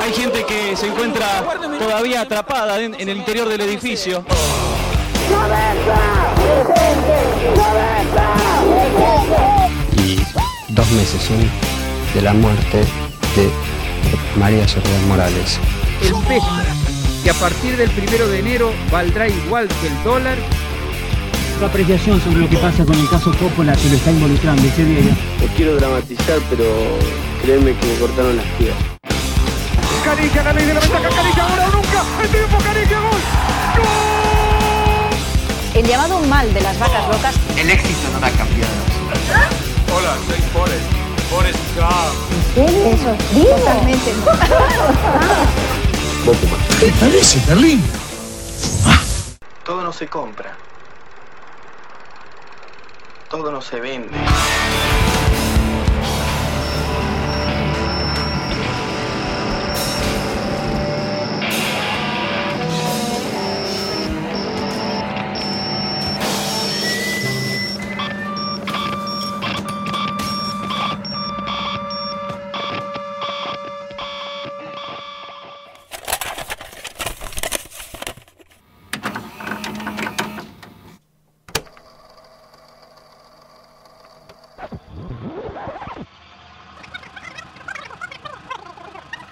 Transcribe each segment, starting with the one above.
Hay gente que se encuentra todavía atrapada en, en el interior del edificio. Y dos meses son de la muerte de María Soledad Morales. El peso, que a partir del primero de enero valdrá igual que el dólar. Tu apreciación sobre lo que pasa con el caso Coppola que lo está involucrando ese día. No quiero dramatizar, pero créeme que me cortaron las piernas. Caricia, la ley de la ventaja, Caricia, ahora o nunca, el tiempo, Caricia, gol. El llamado mal de las vacas locas. El éxito no ha cambiado. Hola, soy Forrest. Forrest Gump. ¿En serio? Eso es Totalmente. Poco más. ¿Te parece, Berlín? Todo no se compra. Todo no se vende.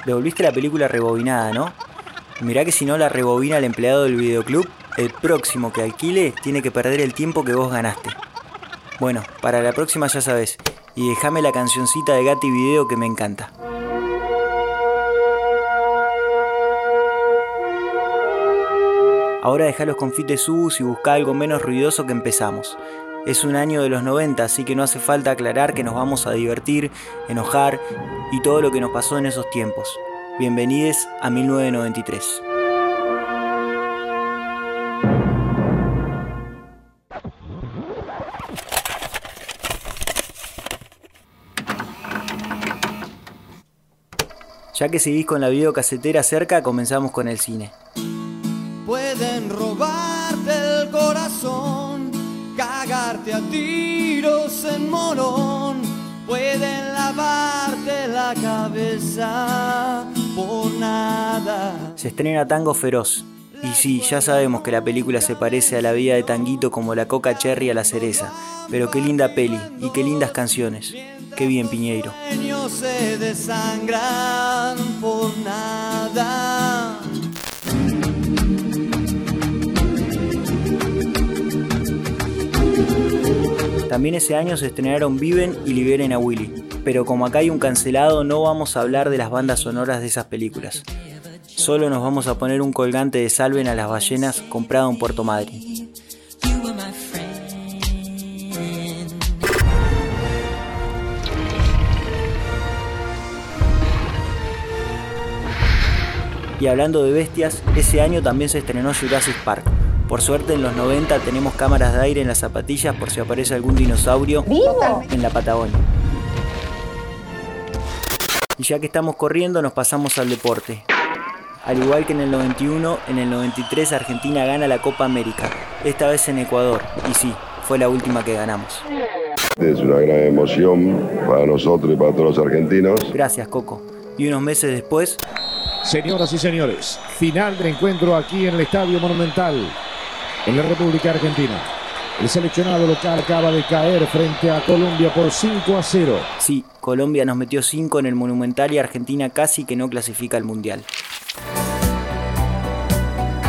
Devolviste la película rebobinada, ¿no? Mirá que si no la rebobina el empleado del videoclub, el próximo que alquile tiene que perder el tiempo que vos ganaste. Bueno, para la próxima ya sabes. Y déjame la cancioncita de Gatti Video que me encanta. Ahora deja los confites sus y busca algo menos ruidoso que empezamos. Es un año de los 90, así que no hace falta aclarar que nos vamos a divertir, enojar y todo lo que nos pasó en esos tiempos. Bienvenidos a 1993. Ya que seguís con la videocasetera cerca, comenzamos con el cine. A tiros en morón, pueden lavarte la cabeza por nada. Se estrena Tango Feroz. Y sí, ya sabemos que la película se parece a la vida de Tanguito como la coca cherry a la cereza. Pero qué linda peli y qué lindas canciones. Qué bien, Piñeiro. También ese año se estrenaron Viven y Liberen a Willy. Pero como acá hay un cancelado, no vamos a hablar de las bandas sonoras de esas películas. Solo nos vamos a poner un colgante de Salven a las ballenas comprado en Puerto Madryn. Y hablando de bestias, ese año también se estrenó Jurassic Park. Por suerte en los 90 tenemos cámaras de aire en las zapatillas por si aparece algún dinosaurio en la Patagonia. Y ya que estamos corriendo nos pasamos al deporte. Al igual que en el 91, en el 93 Argentina gana la Copa América, esta vez en Ecuador. Y sí, fue la última que ganamos. Es una gran emoción para nosotros y para todos los argentinos. Gracias, Coco. Y unos meses después... Señoras y señores, final del encuentro aquí en el Estadio Monumental, en la República Argentina. El seleccionado local acaba de caer frente a Colombia por 5 a 0. Sí, Colombia nos metió 5 en el Monumental y Argentina casi que no clasifica al Mundial.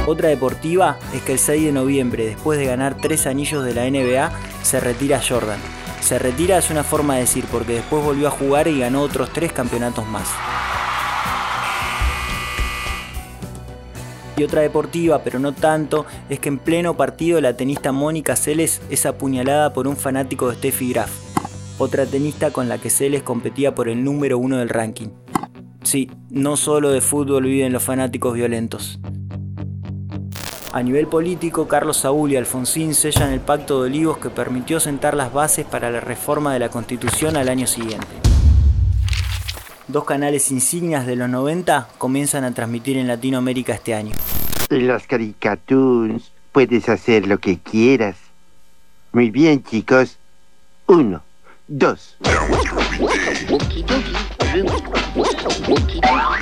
Otra deportiva es que el 6 de noviembre, después de ganar 3 anillos de la NBA, se retira Jordan. Se retira es una forma de decir porque después volvió a jugar y ganó otros 3 campeonatos más. Y otra deportiva, pero no tanto, es que en pleno partido la tenista Mónica Seles es apuñalada por un fanático de Steffi Graf, otra tenista con la que Seles competía por el número uno del ranking. Sí, no solo de fútbol viven los fanáticos violentos. A nivel político, Carlos Saúl y Alfonsín sellan el Pacto de Olivos que permitió sentar las bases para la reforma de la Constitución al año siguiente. Dos canales insignias de los 90 comienzan a transmitir en Latinoamérica este año. Los caricatoons puedes hacer lo que quieras. Muy bien, chicos. Uno, dos.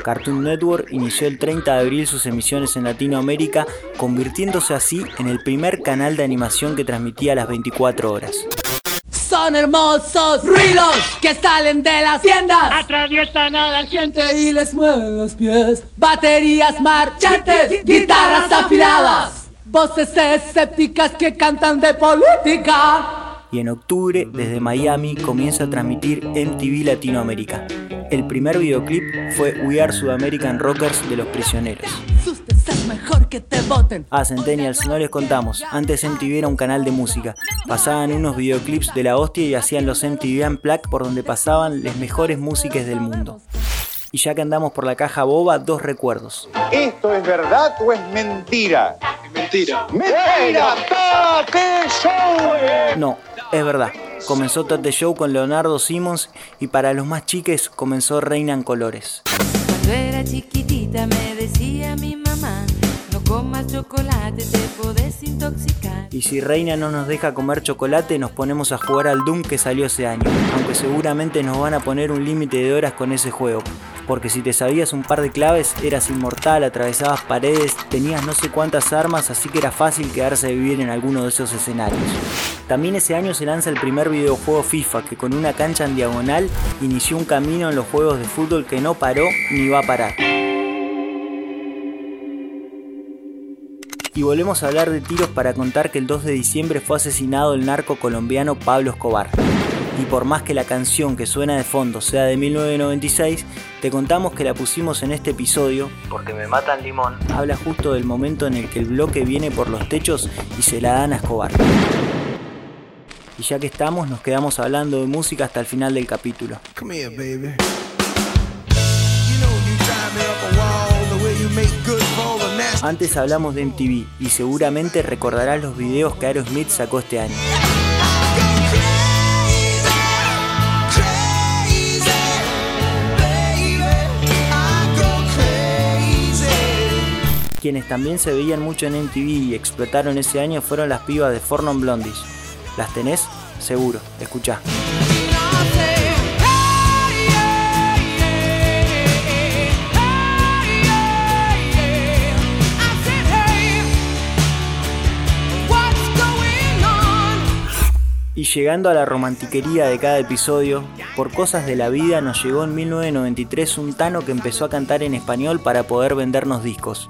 Cartoon Network inició el 30 de abril sus emisiones en Latinoamérica, convirtiéndose así en el primer canal de animación que transmitía a las 24 horas. Son hermosos ruidos que salen de las tiendas. Atraviesan a la gente y les mueven los pies. Baterías marchantes, guitarras afiladas. Voces escépticas que cantan de política y en octubre desde Miami comienza a transmitir MTV Latinoamérica. El primer videoclip fue We Are Sudamerican Rockers de Los Prisioneros. mejor que te voten. Ah, Centennials, no les contamos. Antes MTV era un canal de música. Pasaban unos videoclips de la hostia y hacían los MTV Unplugged por donde pasaban las mejores músicas del mundo. Y ya que andamos por la caja boba, dos recuerdos. ¿Esto es verdad o es mentira? Mentira. ¡Mentira! ¡Tate Show! No, es verdad. Comenzó Tate Show con Leonardo Simmons y para los más chiques comenzó Reina en Colores. Cuando era chiquitita me decía mi mamá comas chocolate, te podés intoxicar. Y si Reina no nos deja comer chocolate, nos ponemos a jugar al Doom que salió ese año. Aunque seguramente nos van a poner un límite de horas con ese juego. Porque si te sabías un par de claves, eras inmortal, atravesabas paredes, tenías no sé cuántas armas, así que era fácil quedarse a vivir en alguno de esos escenarios. También ese año se lanza el primer videojuego FIFA, que con una cancha en diagonal inició un camino en los juegos de fútbol que no paró ni va a parar. y volvemos a hablar de tiros para contar que el 2 de diciembre fue asesinado el narco colombiano Pablo Escobar. Y por más que la canción que suena de fondo sea de 1996, te contamos que la pusimos en este episodio, porque me matan limón, habla justo del momento en el que el bloque viene por los techos y se la dan a Escobar. Y ya que estamos, nos quedamos hablando de música hasta el final del capítulo. Antes hablamos de MTV y seguramente recordarás los videos que Aerosmith sacó este año. Quienes también se veían mucho en MTV y explotaron ese año fueron las pibas de Fornon Blondies. ¿Las tenés? Seguro, escuchá. Y llegando a la romantiquería de cada episodio, por cosas de la vida nos llegó en 1993 un Tano que empezó a cantar en español para poder vendernos discos.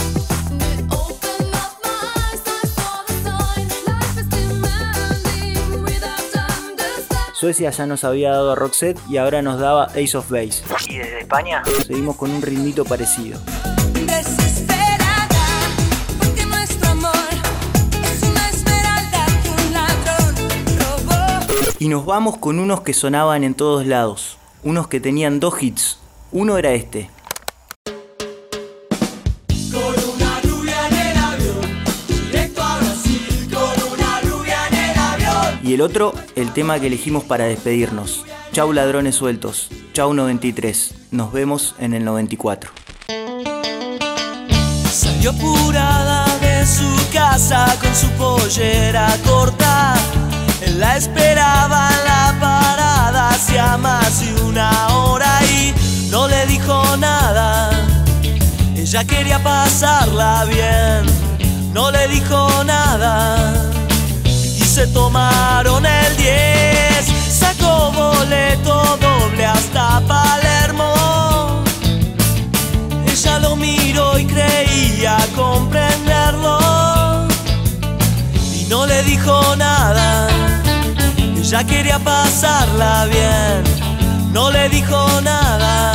Suecia ya nos había dado a Roxette y ahora nos daba Ace of Base. Y desde España seguimos con un ritmito parecido. Y nos vamos con unos que sonaban en todos lados, unos que tenían dos hits, uno era este. Y el otro, el tema que elegimos para despedirnos. Chau ladrones sueltos. Chau 93. Nos vemos en el 94. Salió apurada de su casa con su pollera corta. Él la esperaba en la parada hacía más de una hora y no le dijo nada. Ella quería pasarla bien, no le dijo nada. Se tomaron el 10, sacó boleto doble hasta Palermo. Ella lo miró y creía comprenderlo. Y no le dijo nada, ella quería pasarla bien. No le dijo nada.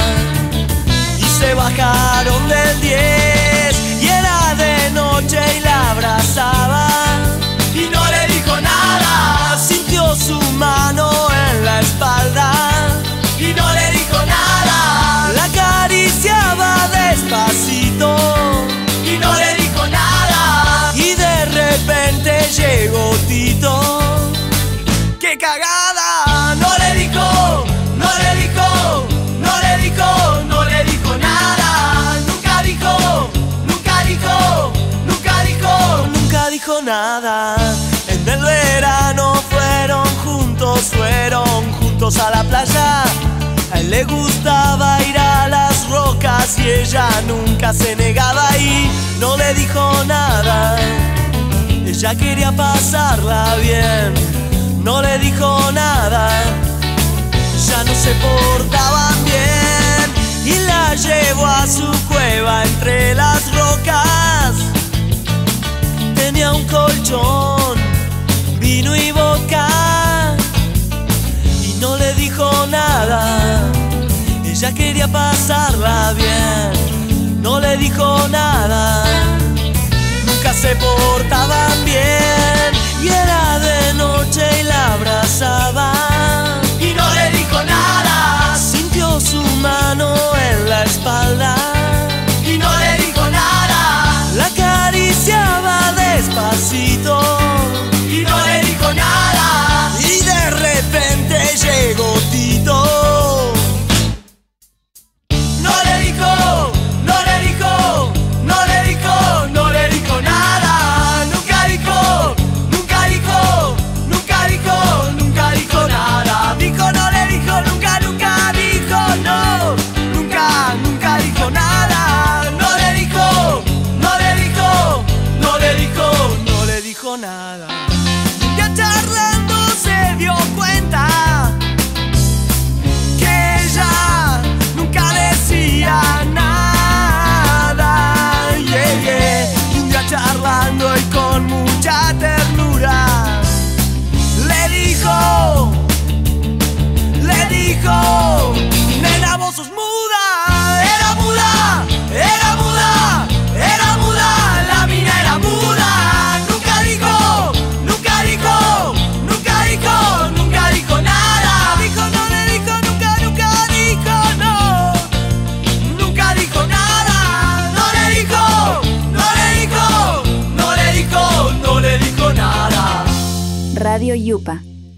Y se bajaron del 10 y era de noche y la abrazaba en la espalda y no le dijo nada. La acariciaba despacito y no le dijo nada. Y de repente llegó Tito. ¡Qué cagada! No le dijo, no le dijo, no le dijo, no le dijo nada. Nunca dijo, nunca dijo, nunca dijo, nunca dijo nada. En el fueron juntos a la playa. A él le gustaba ir a las rocas y ella nunca se negaba y no le dijo nada. Ella quería pasarla bien, no le dijo nada. Ya no se portaban bien y la llevó a su cueva entre las rocas. Tenía un colchón, vino y boca. ella quería pasarla bien, no le dijo nada, nunca se portaban bien.